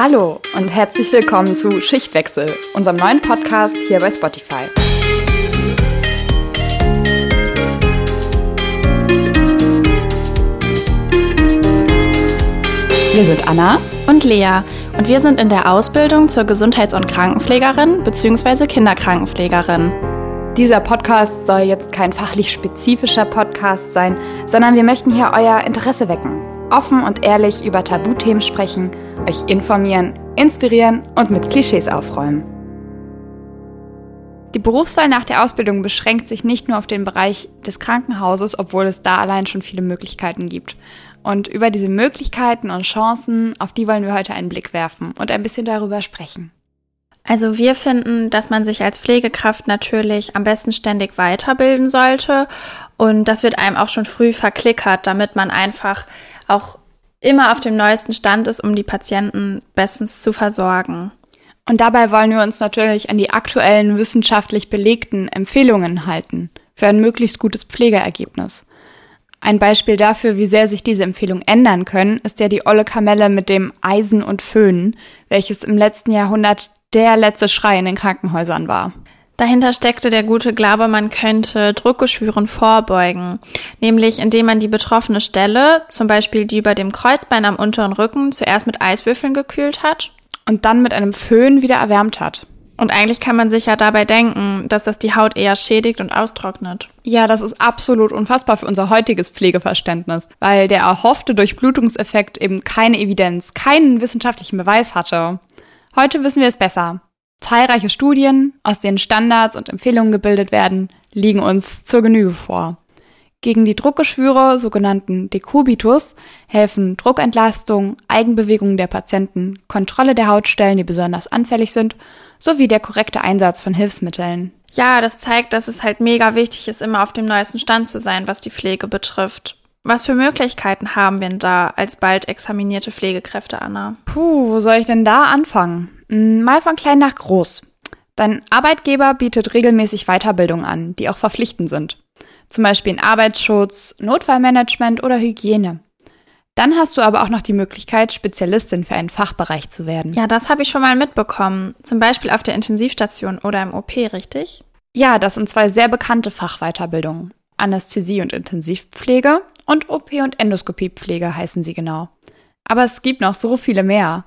Hallo und herzlich willkommen zu Schichtwechsel, unserem neuen Podcast hier bei Spotify. Wir sind Anna und Lea und wir sind in der Ausbildung zur Gesundheits- und Krankenpflegerin bzw. Kinderkrankenpflegerin. Dieser Podcast soll jetzt kein fachlich spezifischer Podcast sein, sondern wir möchten hier euer Interesse wecken. Offen und ehrlich über Tabuthemen sprechen, euch informieren, inspirieren und mit Klischees aufräumen. Die Berufswahl nach der Ausbildung beschränkt sich nicht nur auf den Bereich des Krankenhauses, obwohl es da allein schon viele Möglichkeiten gibt. Und über diese Möglichkeiten und Chancen, auf die wollen wir heute einen Blick werfen und ein bisschen darüber sprechen. Also wir finden, dass man sich als Pflegekraft natürlich am besten ständig weiterbilden sollte. Und das wird einem auch schon früh verklickert, damit man einfach auch immer auf dem neuesten Stand ist, um die Patienten bestens zu versorgen. Und dabei wollen wir uns natürlich an die aktuellen wissenschaftlich belegten Empfehlungen halten für ein möglichst gutes Pflegeergebnis. Ein Beispiel dafür, wie sehr sich diese Empfehlungen ändern können, ist ja die olle Kamelle mit dem Eisen und Föhn, welches im letzten Jahrhundert der letzte Schrei in den Krankenhäusern war. Dahinter steckte der gute Glaube, man könnte Druckgeschwüren vorbeugen, nämlich indem man die betroffene Stelle, zum Beispiel die über dem Kreuzbein am unteren Rücken, zuerst mit Eiswürfeln gekühlt hat und dann mit einem Föhn wieder erwärmt hat. Und eigentlich kann man sich ja dabei denken, dass das die Haut eher schädigt und austrocknet. Ja, das ist absolut unfassbar für unser heutiges Pflegeverständnis, weil der erhoffte Durchblutungseffekt eben keine Evidenz, keinen wissenschaftlichen Beweis hatte. Heute wissen wir es besser. Zahlreiche Studien, aus denen Standards und Empfehlungen gebildet werden, liegen uns zur Genüge vor. Gegen die Druckgeschwüre, sogenannten Dekubitus, helfen Druckentlastung, Eigenbewegungen der Patienten, Kontrolle der Hautstellen, die besonders anfällig sind, sowie der korrekte Einsatz von Hilfsmitteln. Ja, das zeigt, dass es halt mega wichtig ist, immer auf dem neuesten Stand zu sein, was die Pflege betrifft. Was für Möglichkeiten haben wir denn da als bald examinierte Pflegekräfte, Anna? Puh, wo soll ich denn da anfangen? Hm, mal von klein nach groß. Dein Arbeitgeber bietet regelmäßig Weiterbildung an, die auch verpflichtend sind zum Beispiel in Arbeitsschutz, Notfallmanagement oder Hygiene. Dann hast du aber auch noch die Möglichkeit, Spezialistin für einen Fachbereich zu werden. Ja, das habe ich schon mal mitbekommen. Zum Beispiel auf der Intensivstation oder im OP, richtig? Ja, das sind zwei sehr bekannte Fachweiterbildungen. Anästhesie und Intensivpflege und OP und Endoskopiepflege heißen sie genau. Aber es gibt noch so viele mehr.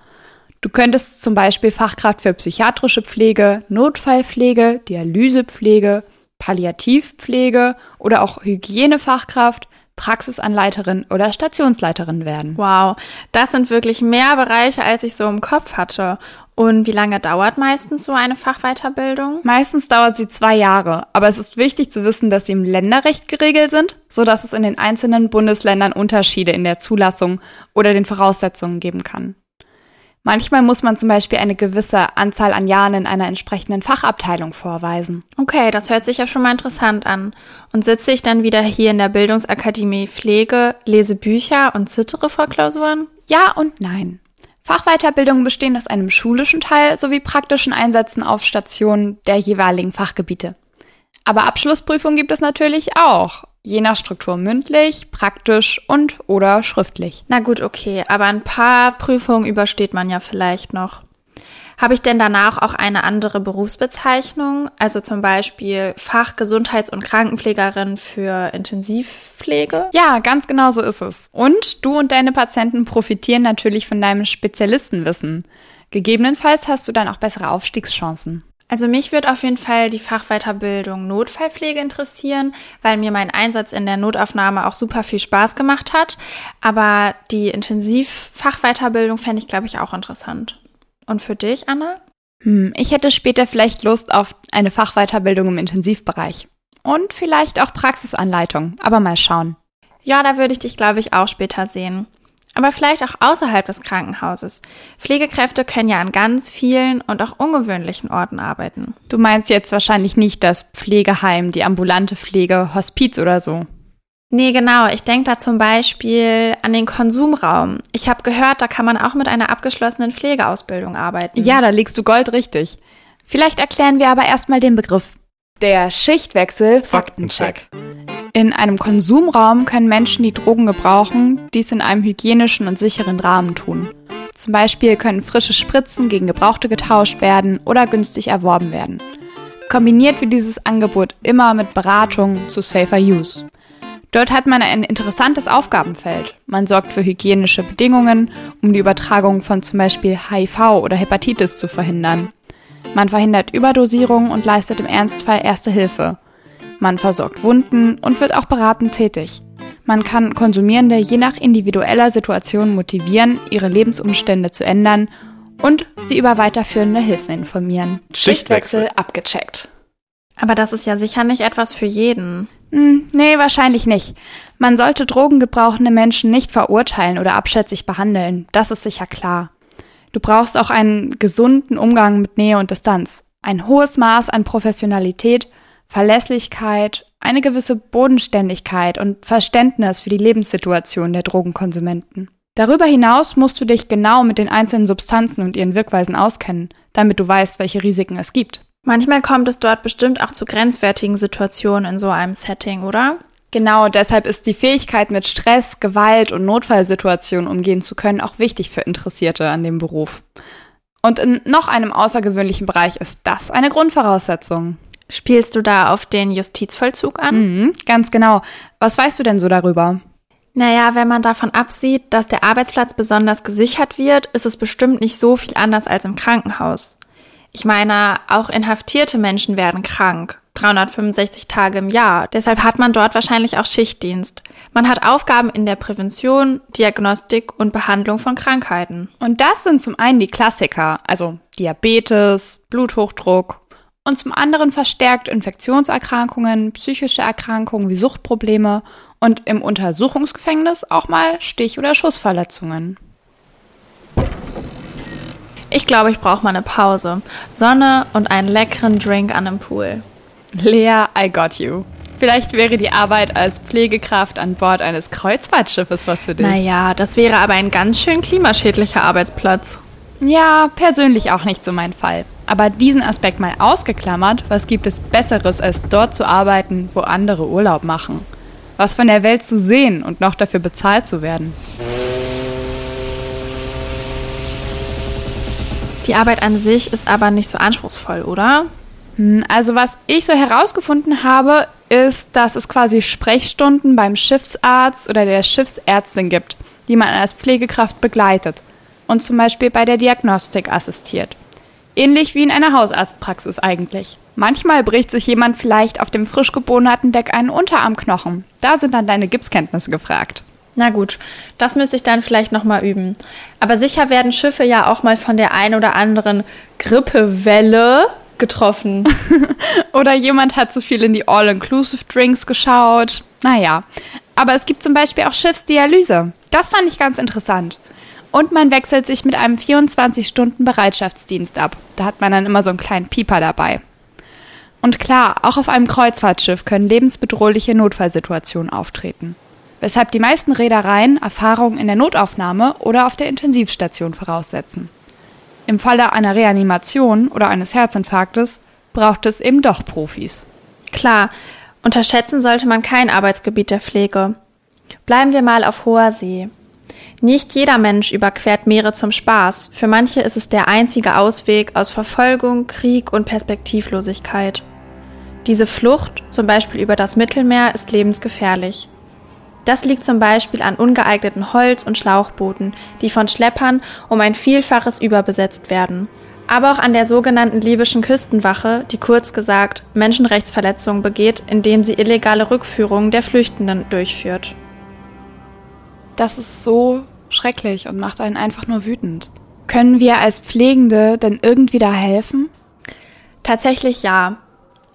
Du könntest zum Beispiel Fachkraft für psychiatrische Pflege, Notfallpflege, Dialysepflege, Palliativpflege oder auch Hygienefachkraft, Praxisanleiterin oder Stationsleiterin werden. Wow, das sind wirklich mehr Bereiche, als ich so im Kopf hatte. Und wie lange dauert meistens so eine Fachweiterbildung? Meistens dauert sie zwei Jahre, aber es ist wichtig zu wissen, dass sie im Länderrecht geregelt sind, so dass es in den einzelnen Bundesländern Unterschiede in der Zulassung oder den Voraussetzungen geben kann. Manchmal muss man zum Beispiel eine gewisse Anzahl an Jahren in einer entsprechenden Fachabteilung vorweisen. Okay, das hört sich ja schon mal interessant an. Und sitze ich dann wieder hier in der Bildungsakademie Pflege, lese Bücher und zittere vor Klausuren? Ja und nein. Fachweiterbildungen bestehen aus einem schulischen Teil sowie praktischen Einsätzen auf Stationen der jeweiligen Fachgebiete. Aber Abschlussprüfungen gibt es natürlich auch. Je nach Struktur mündlich, praktisch und oder schriftlich. Na gut, okay, aber ein paar Prüfungen übersteht man ja vielleicht noch. Habe ich denn danach auch eine andere Berufsbezeichnung? Also zum Beispiel Fachgesundheits- und Krankenpflegerin für Intensivpflege? Ja, ganz genau so ist es. Und du und deine Patienten profitieren natürlich von deinem Spezialistenwissen. Gegebenenfalls hast du dann auch bessere Aufstiegschancen. Also mich würde auf jeden Fall die Fachweiterbildung Notfallpflege interessieren, weil mir mein Einsatz in der Notaufnahme auch super viel Spaß gemacht hat. Aber die Intensivfachweiterbildung fände ich, glaube ich, auch interessant. Und für dich, Anna? Hm, ich hätte später vielleicht Lust auf eine Fachweiterbildung im Intensivbereich. Und vielleicht auch Praxisanleitung, aber mal schauen. Ja, da würde ich dich, glaube ich, auch später sehen aber vielleicht auch außerhalb des Krankenhauses. Pflegekräfte können ja an ganz vielen und auch ungewöhnlichen Orten arbeiten. Du meinst jetzt wahrscheinlich nicht das Pflegeheim, die ambulante Pflege, Hospiz oder so. Nee, genau. Ich denke da zum Beispiel an den Konsumraum. Ich habe gehört, da kann man auch mit einer abgeschlossenen Pflegeausbildung arbeiten. Ja, da liegst du goldrichtig. Vielleicht erklären wir aber erstmal den Begriff. Der Schichtwechsel Faktencheck. In einem Konsumraum können Menschen, die Drogen gebrauchen, dies in einem hygienischen und sicheren Rahmen tun. Zum Beispiel können frische Spritzen gegen gebrauchte getauscht werden oder günstig erworben werden. Kombiniert wird dieses Angebot immer mit Beratung zu Safer Use. Dort hat man ein interessantes Aufgabenfeld. Man sorgt für hygienische Bedingungen, um die Übertragung von zum Beispiel HIV oder Hepatitis zu verhindern. Man verhindert Überdosierung und leistet im Ernstfall Erste Hilfe. Man versorgt Wunden und wird auch beratend tätig. Man kann Konsumierende je nach individueller Situation motivieren, ihre Lebensumstände zu ändern und sie über weiterführende Hilfe informieren. Schichtwechsel abgecheckt. Aber das ist ja sicher nicht etwas für jeden. Hm, nee, wahrscheinlich nicht. Man sollte drogengebrauchende Menschen nicht verurteilen oder abschätzig behandeln. Das ist sicher klar. Du brauchst auch einen gesunden Umgang mit Nähe und Distanz. Ein hohes Maß an Professionalität, Verlässlichkeit, eine gewisse Bodenständigkeit und Verständnis für die Lebenssituation der Drogenkonsumenten. Darüber hinaus musst du dich genau mit den einzelnen Substanzen und ihren Wirkweisen auskennen, damit du weißt, welche Risiken es gibt. Manchmal kommt es dort bestimmt auch zu grenzwertigen Situationen in so einem Setting, oder? Genau, deshalb ist die Fähigkeit, mit Stress, Gewalt und Notfallsituationen umgehen zu können, auch wichtig für Interessierte an dem Beruf. Und in noch einem außergewöhnlichen Bereich ist das eine Grundvoraussetzung. Spielst du da auf den Justizvollzug an? Mhm, ganz genau. Was weißt du denn so darüber? Naja, wenn man davon absieht, dass der Arbeitsplatz besonders gesichert wird, ist es bestimmt nicht so viel anders als im Krankenhaus. Ich meine, auch inhaftierte Menschen werden krank. 365 Tage im Jahr. Deshalb hat man dort wahrscheinlich auch Schichtdienst. Man hat Aufgaben in der Prävention, Diagnostik und Behandlung von Krankheiten. Und das sind zum einen die Klassiker, also Diabetes, Bluthochdruck und zum anderen verstärkt Infektionserkrankungen, psychische Erkrankungen wie Suchtprobleme und im Untersuchungsgefängnis auch mal Stich- oder Schussverletzungen. Ich glaube, ich brauche mal eine Pause. Sonne und einen leckeren Drink an einem Pool. Lea, I got you. Vielleicht wäre die Arbeit als Pflegekraft an Bord eines Kreuzfahrtschiffes was für dich. Naja, das wäre aber ein ganz schön klimaschädlicher Arbeitsplatz. Ja, persönlich auch nicht so mein Fall. Aber diesen Aspekt mal ausgeklammert, was gibt es Besseres, als dort zu arbeiten, wo andere Urlaub machen? Was von der Welt zu sehen und noch dafür bezahlt zu werden? Die Arbeit an sich ist aber nicht so anspruchsvoll, oder? Hm, also was ich so herausgefunden habe, ist, dass es quasi Sprechstunden beim Schiffsarzt oder der Schiffsärztin gibt, die man als Pflegekraft begleitet und zum Beispiel bei der Diagnostik assistiert. Ähnlich wie in einer Hausarztpraxis eigentlich. Manchmal bricht sich jemand vielleicht auf dem frisch geborenen Deck einen Unterarmknochen. Da sind dann deine Gipskenntnisse gefragt. Na gut, das müsste ich dann vielleicht nochmal üben. Aber sicher werden Schiffe ja auch mal von der ein oder anderen Grippewelle getroffen. oder jemand hat zu viel in die All-Inclusive-Drinks geschaut. Naja. Aber es gibt zum Beispiel auch Schiffsdialyse. Das fand ich ganz interessant. Und man wechselt sich mit einem 24-Stunden-Bereitschaftsdienst ab. Da hat man dann immer so einen kleinen Pieper dabei. Und klar, auch auf einem Kreuzfahrtschiff können lebensbedrohliche Notfallsituationen auftreten weshalb die meisten Reedereien Erfahrung in der Notaufnahme oder auf der Intensivstation voraussetzen. Im Falle einer Reanimation oder eines Herzinfarktes braucht es eben doch Profis. Klar, unterschätzen sollte man kein Arbeitsgebiet der Pflege. Bleiben wir mal auf hoher See. Nicht jeder Mensch überquert Meere zum Spaß. Für manche ist es der einzige Ausweg aus Verfolgung, Krieg und Perspektivlosigkeit. Diese Flucht, zum Beispiel über das Mittelmeer, ist lebensgefährlich. Das liegt zum Beispiel an ungeeigneten Holz- und Schlauchbooten, die von Schleppern um ein Vielfaches überbesetzt werden. Aber auch an der sogenannten libyschen Küstenwache, die kurz gesagt Menschenrechtsverletzungen begeht, indem sie illegale Rückführungen der Flüchtenden durchführt. Das ist so schrecklich und macht einen einfach nur wütend. Können wir als Pflegende denn irgendwie da helfen? Tatsächlich ja.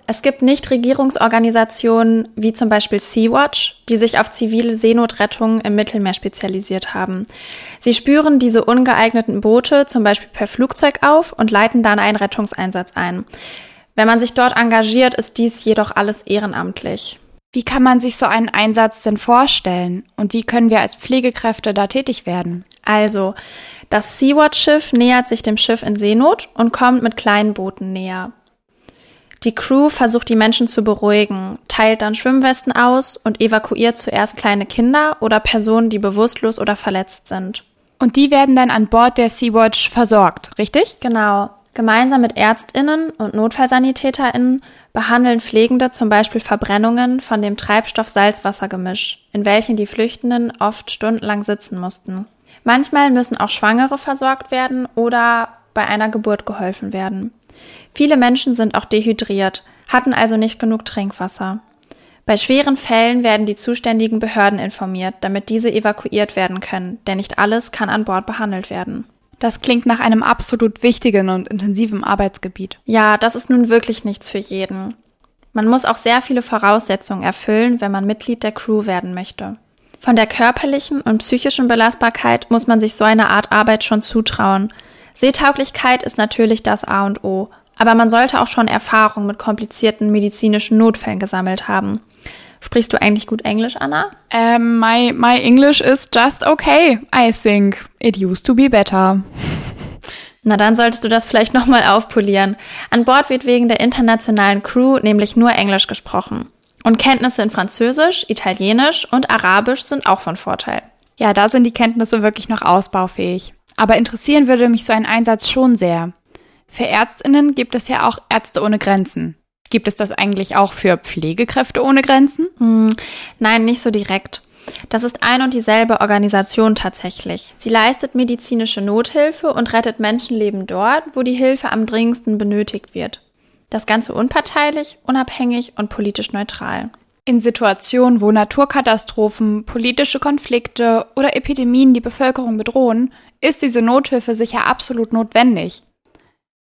Es gibt Nichtregierungsorganisationen wie zum Beispiel Sea-Watch, die sich auf zivile Seenotrettung im Mittelmeer spezialisiert haben. Sie spüren diese ungeeigneten Boote zum Beispiel per Flugzeug auf und leiten dann einen Rettungseinsatz ein. Wenn man sich dort engagiert, ist dies jedoch alles ehrenamtlich. Wie kann man sich so einen Einsatz denn vorstellen? Und wie können wir als Pflegekräfte da tätig werden? Also, das Sea-Watch-Schiff nähert sich dem Schiff in Seenot und kommt mit kleinen Booten näher. Die Crew versucht die Menschen zu beruhigen, teilt dann Schwimmwesten aus und evakuiert zuerst kleine Kinder oder Personen, die bewusstlos oder verletzt sind. Und die werden dann an Bord der Sea-Watch versorgt, richtig? Genau. Gemeinsam mit Ärztinnen und Notfallsanitäterinnen behandeln Pflegende zum Beispiel Verbrennungen von dem Treibstoff-Salzwasser-Gemisch, in welchen die Flüchtenden oft stundenlang sitzen mussten. Manchmal müssen auch Schwangere versorgt werden oder bei einer Geburt geholfen werden. Viele Menschen sind auch dehydriert, hatten also nicht genug Trinkwasser. Bei schweren Fällen werden die zuständigen Behörden informiert, damit diese evakuiert werden können, denn nicht alles kann an Bord behandelt werden. Das klingt nach einem absolut wichtigen und intensiven Arbeitsgebiet. Ja, das ist nun wirklich nichts für jeden. Man muss auch sehr viele Voraussetzungen erfüllen, wenn man Mitglied der Crew werden möchte. Von der körperlichen und psychischen Belastbarkeit muss man sich so eine Art Arbeit schon zutrauen. Seetauglichkeit ist natürlich das A und O, aber man sollte auch schon Erfahrung mit komplizierten medizinischen Notfällen gesammelt haben. Sprichst du eigentlich gut Englisch, Anna? Um, my, my English is just okay, I think. It used to be better. Na, dann solltest du das vielleicht nochmal aufpolieren. An Bord wird wegen der internationalen Crew nämlich nur Englisch gesprochen. Und Kenntnisse in Französisch, Italienisch und Arabisch sind auch von Vorteil. Ja, da sind die Kenntnisse wirklich noch ausbaufähig. Aber interessieren würde mich so ein Einsatz schon sehr. Für Ärztinnen gibt es ja auch Ärzte ohne Grenzen. Gibt es das eigentlich auch für Pflegekräfte ohne Grenzen? Hm, nein, nicht so direkt. Das ist ein und dieselbe Organisation tatsächlich. Sie leistet medizinische Nothilfe und rettet Menschenleben dort, wo die Hilfe am dringendsten benötigt wird. Das Ganze unparteilich, unabhängig und politisch neutral. In Situationen, wo Naturkatastrophen, politische Konflikte oder Epidemien die Bevölkerung bedrohen, ist diese Nothilfe sicher absolut notwendig.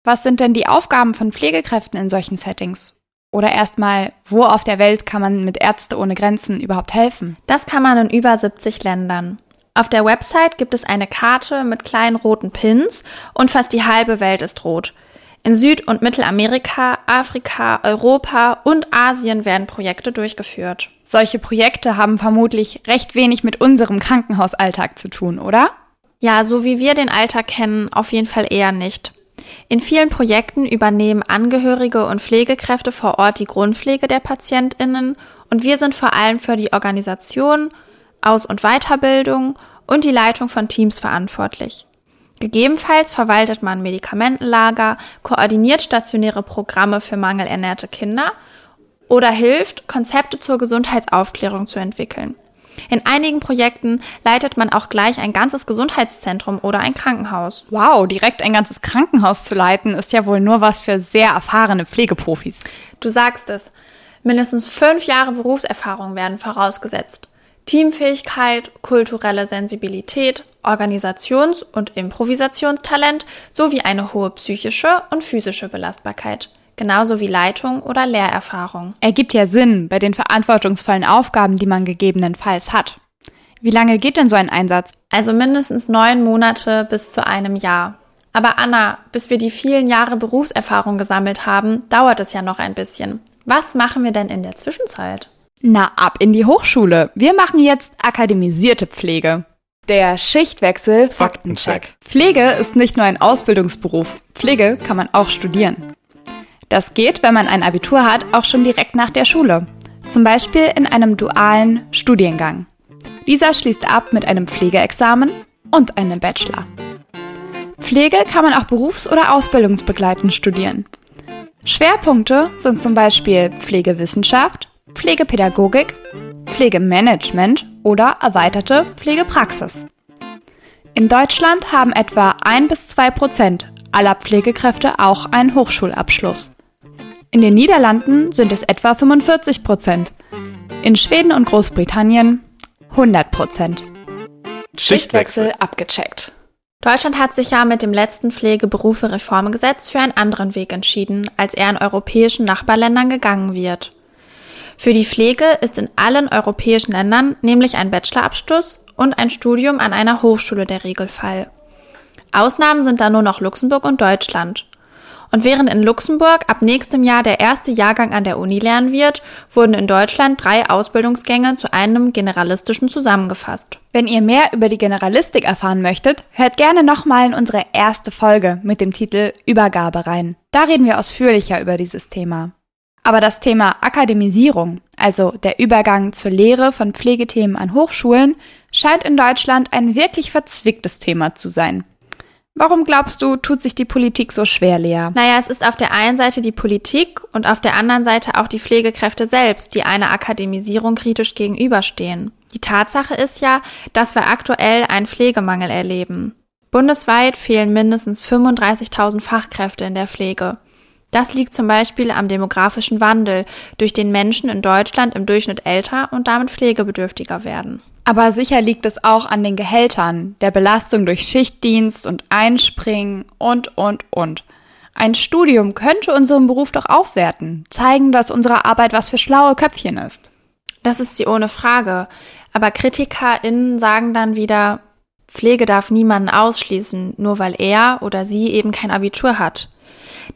Was sind denn die Aufgaben von Pflegekräften in solchen Settings? Oder erstmal, wo auf der Welt kann man mit Ärzte ohne Grenzen überhaupt helfen? Das kann man in über 70 Ländern. Auf der Website gibt es eine Karte mit kleinen roten Pins und fast die halbe Welt ist rot. In Süd- und Mittelamerika, Afrika, Europa und Asien werden Projekte durchgeführt. Solche Projekte haben vermutlich recht wenig mit unserem Krankenhausalltag zu tun, oder? Ja, so wie wir den Alltag kennen, auf jeden Fall eher nicht. In vielen Projekten übernehmen Angehörige und Pflegekräfte vor Ort die Grundpflege der Patientinnen und wir sind vor allem für die Organisation, Aus- und Weiterbildung und die Leitung von Teams verantwortlich. Gegebenenfalls verwaltet man Medikamentenlager, koordiniert stationäre Programme für mangelernährte Kinder oder hilft, Konzepte zur Gesundheitsaufklärung zu entwickeln. In einigen Projekten leitet man auch gleich ein ganzes Gesundheitszentrum oder ein Krankenhaus. Wow, direkt ein ganzes Krankenhaus zu leiten, ist ja wohl nur was für sehr erfahrene Pflegeprofis. Du sagst es. Mindestens fünf Jahre Berufserfahrung werden vorausgesetzt. Teamfähigkeit, kulturelle Sensibilität, Organisations- und Improvisationstalent sowie eine hohe psychische und physische Belastbarkeit genauso wie Leitung oder Lehrerfahrung. Ergibt ja Sinn bei den verantwortungsvollen Aufgaben, die man gegebenenfalls hat. Wie lange geht denn so ein Einsatz? Also mindestens neun Monate bis zu einem Jahr. Aber Anna, bis wir die vielen Jahre Berufserfahrung gesammelt haben, dauert es ja noch ein bisschen. Was machen wir denn in der Zwischenzeit? Na, ab in die Hochschule. Wir machen jetzt akademisierte Pflege. Der Schichtwechsel Faktencheck. Pflege ist nicht nur ein Ausbildungsberuf. Pflege kann man auch studieren. Das geht, wenn man ein Abitur hat, auch schon direkt nach der Schule. Zum Beispiel in einem dualen Studiengang. Dieser schließt ab mit einem Pflegeexamen und einem Bachelor. Pflege kann man auch berufs- oder ausbildungsbegleitend studieren. Schwerpunkte sind zum Beispiel Pflegewissenschaft, Pflegepädagogik, Pflegemanagement oder erweiterte Pflegepraxis. In Deutschland haben etwa 1 bis 2 Prozent aller Pflegekräfte auch einen Hochschulabschluss. In den Niederlanden sind es etwa 45 Prozent. In Schweden und Großbritannien 100 Prozent. Schichtwechsel abgecheckt. Deutschland hat sich ja mit dem letzten Pflegeberufe-Reformgesetz für einen anderen Weg entschieden, als er in europäischen Nachbarländern gegangen wird. Für die Pflege ist in allen europäischen Ländern nämlich ein Bachelorabschluss und ein Studium an einer Hochschule der Regelfall. Ausnahmen sind da nur noch Luxemburg und Deutschland. Und während in Luxemburg ab nächstem Jahr der erste Jahrgang an der Uni lernen wird, wurden in Deutschland drei Ausbildungsgänge zu einem generalistischen zusammengefasst. Wenn ihr mehr über die Generalistik erfahren möchtet, hört gerne nochmal in unsere erste Folge mit dem Titel Übergabe rein. Da reden wir ausführlicher über dieses Thema. Aber das Thema Akademisierung, also der Übergang zur Lehre von Pflegethemen an Hochschulen, scheint in Deutschland ein wirklich verzwicktes Thema zu sein. Warum glaubst du, tut sich die Politik so schwer, Lea? Naja, es ist auf der einen Seite die Politik und auf der anderen Seite auch die Pflegekräfte selbst, die einer Akademisierung kritisch gegenüberstehen. Die Tatsache ist ja, dass wir aktuell einen Pflegemangel erleben. Bundesweit fehlen mindestens 35.000 Fachkräfte in der Pflege. Das liegt zum Beispiel am demografischen Wandel, durch den Menschen in Deutschland im Durchschnitt älter und damit pflegebedürftiger werden. Aber sicher liegt es auch an den Gehältern, der Belastung durch Schichtdienst und Einspringen und, und, und. Ein Studium könnte unseren Beruf doch aufwerten, zeigen, dass unsere Arbeit was für schlaue Köpfchen ist. Das ist sie ohne Frage. Aber KritikerInnen sagen dann wieder, Pflege darf niemanden ausschließen, nur weil er oder sie eben kein Abitur hat.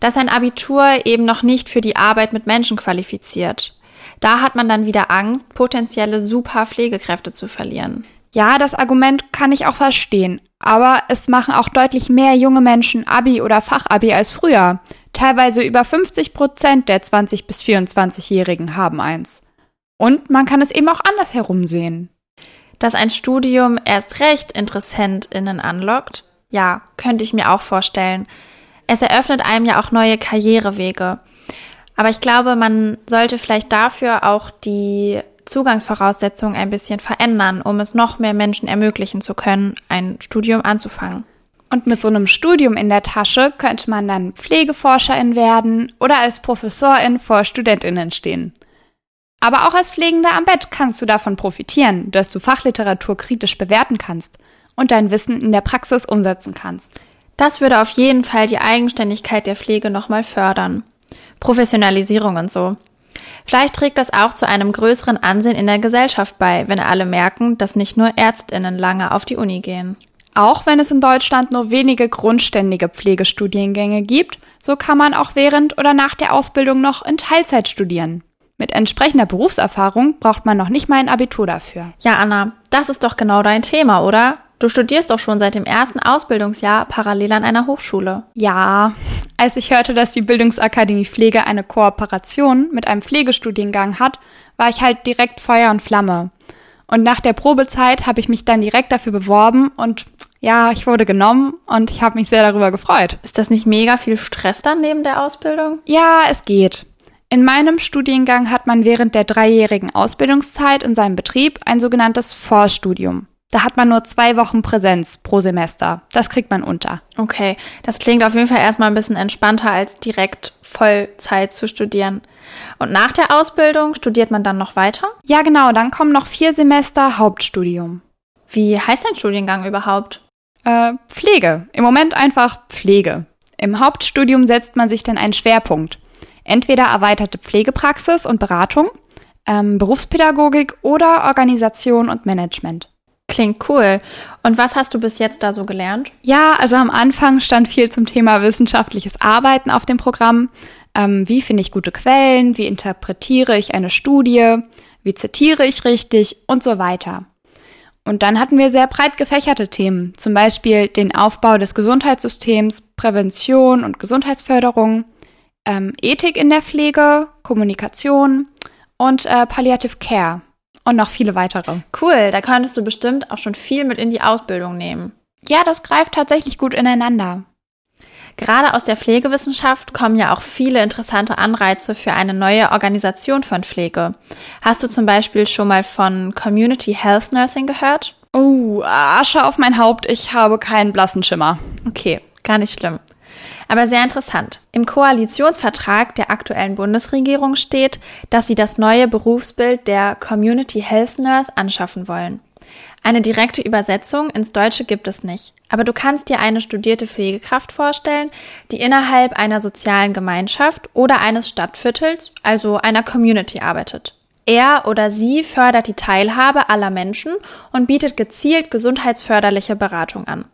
Dass ein Abitur eben noch nicht für die Arbeit mit Menschen qualifiziert. Da hat man dann wieder Angst, potenzielle super Pflegekräfte zu verlieren. Ja, das Argument kann ich auch verstehen. Aber es machen auch deutlich mehr junge Menschen Abi oder Fachabi als früher. Teilweise über 50 Prozent der 20- bis 24-Jährigen haben eins. Und man kann es eben auch andersherum sehen. Dass ein Studium erst recht InteressentInnen anlockt? Ja, könnte ich mir auch vorstellen. Es eröffnet einem ja auch neue Karrierewege. Aber ich glaube, man sollte vielleicht dafür auch die Zugangsvoraussetzungen ein bisschen verändern, um es noch mehr Menschen ermöglichen zu können, ein Studium anzufangen. Und mit so einem Studium in der Tasche könnte man dann Pflegeforscherin werden oder als Professorin vor Studentinnen stehen. Aber auch als Pflegender am Bett kannst du davon profitieren, dass du Fachliteratur kritisch bewerten kannst und dein Wissen in der Praxis umsetzen kannst. Das würde auf jeden Fall die Eigenständigkeit der Pflege nochmal fördern. Professionalisierung und so. Vielleicht trägt das auch zu einem größeren Ansehen in der Gesellschaft bei, wenn alle merken, dass nicht nur Ärztinnen lange auf die Uni gehen. Auch wenn es in Deutschland nur wenige grundständige Pflegestudiengänge gibt, so kann man auch während oder nach der Ausbildung noch in Teilzeit studieren. Mit entsprechender Berufserfahrung braucht man noch nicht mal ein Abitur dafür. Ja, Anna, das ist doch genau dein Thema, oder? Du studierst doch schon seit dem ersten Ausbildungsjahr parallel an einer Hochschule. Ja, als ich hörte, dass die Bildungsakademie Pflege eine Kooperation mit einem Pflegestudiengang hat, war ich halt direkt Feuer und Flamme. Und nach der Probezeit habe ich mich dann direkt dafür beworben und ja, ich wurde genommen und ich habe mich sehr darüber gefreut. Ist das nicht mega viel Stress dann neben der Ausbildung? Ja, es geht. In meinem Studiengang hat man während der dreijährigen Ausbildungszeit in seinem Betrieb ein sogenanntes Vorstudium. Da hat man nur zwei Wochen Präsenz pro Semester. Das kriegt man unter. Okay, das klingt auf jeden Fall erstmal ein bisschen entspannter, als direkt Vollzeit zu studieren. Und nach der Ausbildung studiert man dann noch weiter? Ja, genau. Dann kommen noch vier Semester Hauptstudium. Wie heißt dein Studiengang überhaupt? Äh, Pflege. Im Moment einfach Pflege. Im Hauptstudium setzt man sich dann einen Schwerpunkt. Entweder erweiterte Pflegepraxis und Beratung, ähm, Berufspädagogik oder Organisation und Management. Klingt cool. Und was hast du bis jetzt da so gelernt? Ja, also am Anfang stand viel zum Thema wissenschaftliches Arbeiten auf dem Programm. Ähm, wie finde ich gute Quellen? Wie interpretiere ich eine Studie? Wie zitiere ich richtig? Und so weiter. Und dann hatten wir sehr breit gefächerte Themen, zum Beispiel den Aufbau des Gesundheitssystems, Prävention und Gesundheitsförderung, ähm, Ethik in der Pflege, Kommunikation und äh, Palliative Care und noch viele weitere. Cool, da könntest du bestimmt auch schon viel mit in die Ausbildung nehmen. Ja, das greift tatsächlich gut ineinander. Gerade aus der Pflegewissenschaft kommen ja auch viele interessante Anreize für eine neue Organisation von Pflege. Hast du zum Beispiel schon mal von Community Health Nursing gehört? Oh, Asche auf mein Haupt, ich habe keinen blassen Schimmer. Okay, gar nicht schlimm. Aber sehr interessant. Im Koalitionsvertrag der aktuellen Bundesregierung steht, dass sie das neue Berufsbild der Community Health Nurse anschaffen wollen. Eine direkte Übersetzung ins Deutsche gibt es nicht, aber du kannst dir eine studierte Pflegekraft vorstellen, die innerhalb einer sozialen Gemeinschaft oder eines Stadtviertels, also einer Community arbeitet. Er oder sie fördert die Teilhabe aller Menschen und bietet gezielt gesundheitsförderliche Beratung an.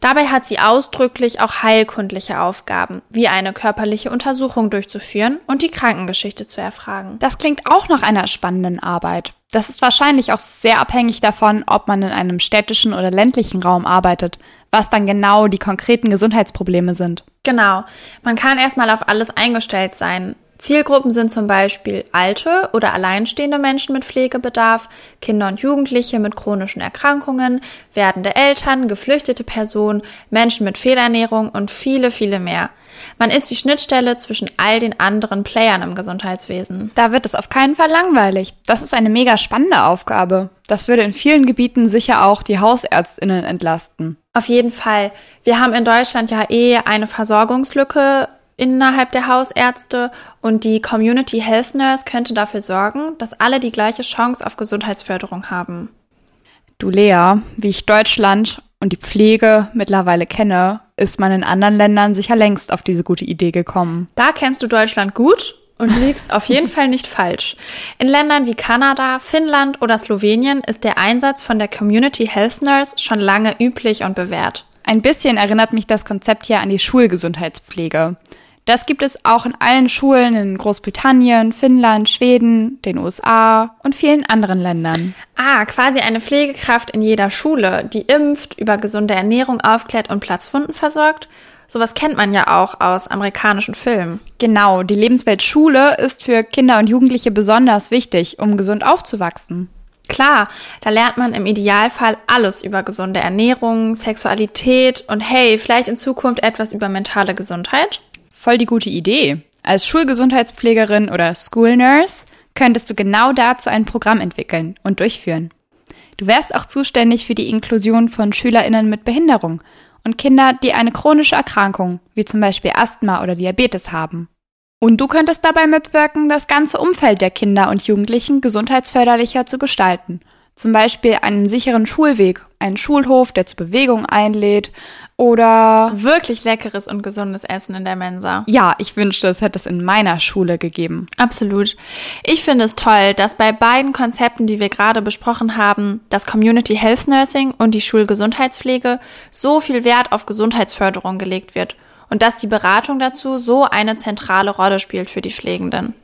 Dabei hat sie ausdrücklich auch heilkundliche Aufgaben, wie eine körperliche Untersuchung durchzuführen und die Krankengeschichte zu erfragen. Das klingt auch nach einer spannenden Arbeit. Das ist wahrscheinlich auch sehr abhängig davon, ob man in einem städtischen oder ländlichen Raum arbeitet, was dann genau die konkreten Gesundheitsprobleme sind. Genau. Man kann erstmal auf alles eingestellt sein. Zielgruppen sind zum Beispiel alte oder alleinstehende Menschen mit Pflegebedarf, Kinder und Jugendliche mit chronischen Erkrankungen, werdende Eltern, geflüchtete Personen, Menschen mit Fehlernährung und viele, viele mehr. Man ist die Schnittstelle zwischen all den anderen Playern im Gesundheitswesen. Da wird es auf keinen Fall langweilig. Das ist eine mega spannende Aufgabe. Das würde in vielen Gebieten sicher auch die Hausärztinnen entlasten. Auf jeden Fall. Wir haben in Deutschland ja eh eine Versorgungslücke innerhalb der Hausärzte und die Community Health Nurse könnte dafür sorgen, dass alle die gleiche Chance auf Gesundheitsförderung haben. Du Lea, wie ich Deutschland und die Pflege mittlerweile kenne, ist man in anderen Ländern sicher längst auf diese gute Idee gekommen. Da kennst du Deutschland gut und liegst auf jeden Fall nicht falsch. In Ländern wie Kanada, Finnland oder Slowenien ist der Einsatz von der Community Health Nurse schon lange üblich und bewährt. Ein bisschen erinnert mich das Konzept hier an die Schulgesundheitspflege. Das gibt es auch in allen Schulen in Großbritannien, Finnland, Schweden, den USA und vielen anderen Ländern. Ah, quasi eine Pflegekraft in jeder Schule, die impft, über gesunde Ernährung aufklärt und Platzwunden versorgt. Sowas kennt man ja auch aus amerikanischen Filmen. Genau, die Lebenswelt Schule ist für Kinder und Jugendliche besonders wichtig, um gesund aufzuwachsen. Klar, da lernt man im Idealfall alles über gesunde Ernährung, Sexualität und hey, vielleicht in Zukunft etwas über mentale Gesundheit. Voll die gute Idee. Als Schulgesundheitspflegerin oder School Nurse könntest du genau dazu ein Programm entwickeln und durchführen. Du wärst auch zuständig für die Inklusion von SchülerInnen mit Behinderung und Kinder, die eine chronische Erkrankung, wie zum Beispiel Asthma oder Diabetes haben. Und du könntest dabei mitwirken, das ganze Umfeld der Kinder und Jugendlichen gesundheitsförderlicher zu gestalten. Zum Beispiel einen sicheren Schulweg, einen Schulhof, der zur Bewegung einlädt oder wirklich leckeres und gesundes Essen in der Mensa. Ja, ich wünschte, es hätte es in meiner Schule gegeben. Absolut. Ich finde es toll, dass bei beiden Konzepten, die wir gerade besprochen haben, das Community Health Nursing und die Schulgesundheitspflege, so viel Wert auf Gesundheitsförderung gelegt wird und dass die Beratung dazu so eine zentrale Rolle spielt für die Pflegenden.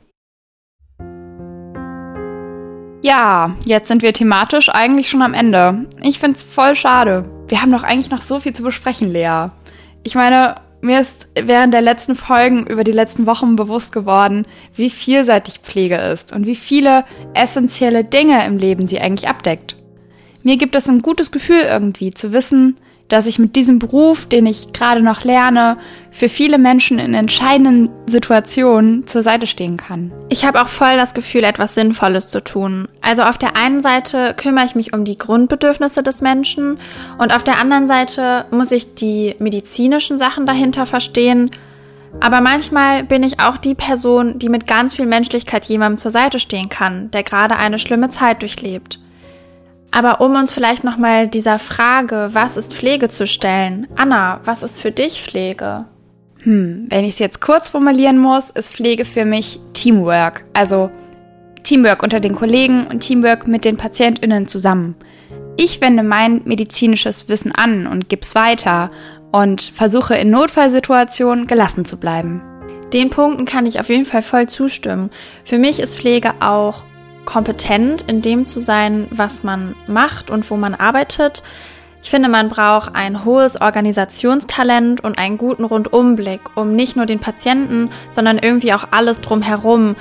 Ja, jetzt sind wir thematisch eigentlich schon am Ende. Ich find's voll schade. Wir haben doch eigentlich noch so viel zu besprechen, Lea. Ich meine, mir ist während der letzten Folgen über die letzten Wochen bewusst geworden, wie vielseitig Pflege ist und wie viele essentielle Dinge im Leben sie eigentlich abdeckt. Mir gibt es ein gutes Gefühl irgendwie zu wissen, dass ich mit diesem Beruf, den ich gerade noch lerne, für viele Menschen in entscheidenden Situationen zur Seite stehen kann. Ich habe auch voll das Gefühl, etwas Sinnvolles zu tun. Also auf der einen Seite kümmere ich mich um die Grundbedürfnisse des Menschen und auf der anderen Seite muss ich die medizinischen Sachen dahinter verstehen. Aber manchmal bin ich auch die Person, die mit ganz viel Menschlichkeit jemandem zur Seite stehen kann, der gerade eine schlimme Zeit durchlebt. Aber um uns vielleicht nochmal dieser Frage, was ist Pflege zu stellen, Anna, was ist für dich Pflege? Hm, wenn ich es jetzt kurz formulieren muss, ist Pflege für mich Teamwork. Also Teamwork unter den Kollegen und Teamwork mit den PatientInnen zusammen. Ich wende mein medizinisches Wissen an und gib's weiter und versuche in Notfallsituationen gelassen zu bleiben. Den Punkten kann ich auf jeden Fall voll zustimmen. Für mich ist Pflege auch kompetent in dem zu sein, was man macht und wo man arbeitet. Ich finde, man braucht ein hohes Organisationstalent und einen guten Rundumblick, um nicht nur den Patienten, sondern irgendwie auch alles drumherum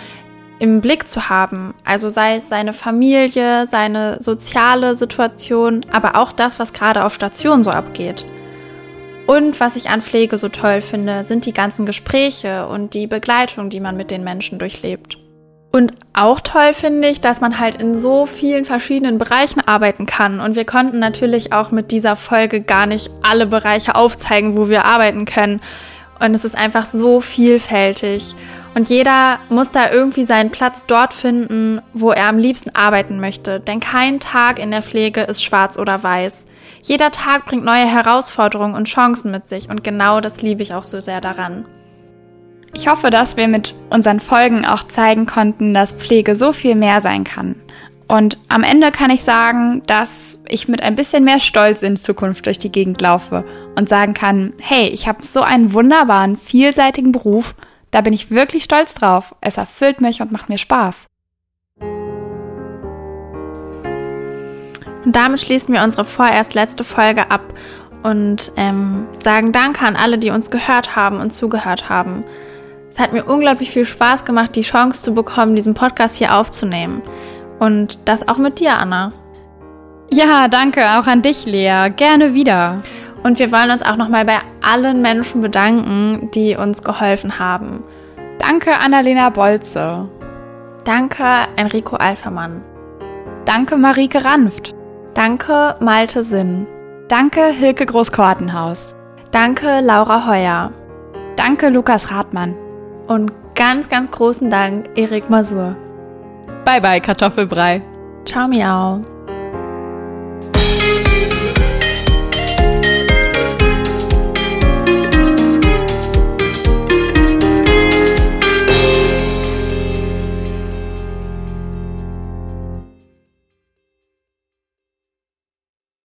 im Blick zu haben. Also sei es seine Familie, seine soziale Situation, aber auch das, was gerade auf Station so abgeht. Und was ich an Pflege so toll finde, sind die ganzen Gespräche und die Begleitung, die man mit den Menschen durchlebt. Und auch toll finde ich, dass man halt in so vielen verschiedenen Bereichen arbeiten kann. Und wir konnten natürlich auch mit dieser Folge gar nicht alle Bereiche aufzeigen, wo wir arbeiten können. Und es ist einfach so vielfältig. Und jeder muss da irgendwie seinen Platz dort finden, wo er am liebsten arbeiten möchte. Denn kein Tag in der Pflege ist schwarz oder weiß. Jeder Tag bringt neue Herausforderungen und Chancen mit sich. Und genau das liebe ich auch so sehr daran. Ich hoffe, dass wir mit unseren Folgen auch zeigen konnten, dass Pflege so viel mehr sein kann. Und am Ende kann ich sagen, dass ich mit ein bisschen mehr Stolz in Zukunft durch die Gegend laufe und sagen kann, hey, ich habe so einen wunderbaren, vielseitigen Beruf, da bin ich wirklich stolz drauf. Es erfüllt mich und macht mir Spaß. Und damit schließen wir unsere vorerst letzte Folge ab und ähm, sagen Danke an alle, die uns gehört haben und zugehört haben. Es hat mir unglaublich viel Spaß gemacht, die Chance zu bekommen, diesen Podcast hier aufzunehmen. Und das auch mit dir, Anna. Ja, danke auch an dich, Lea. Gerne wieder. Und wir wollen uns auch nochmal bei allen Menschen bedanken, die uns geholfen haben. Danke, Annalena Bolze. Danke, Enrico Alfermann. Danke, Marike Ranft. Danke, Malte Sinn. Danke, Hilke Großkortenhaus. Danke, Laura Heuer. Danke, Lukas Rathmann. Und ganz, ganz großen Dank, Erik Masur. Bye bye, Kartoffelbrei. Ciao, miau.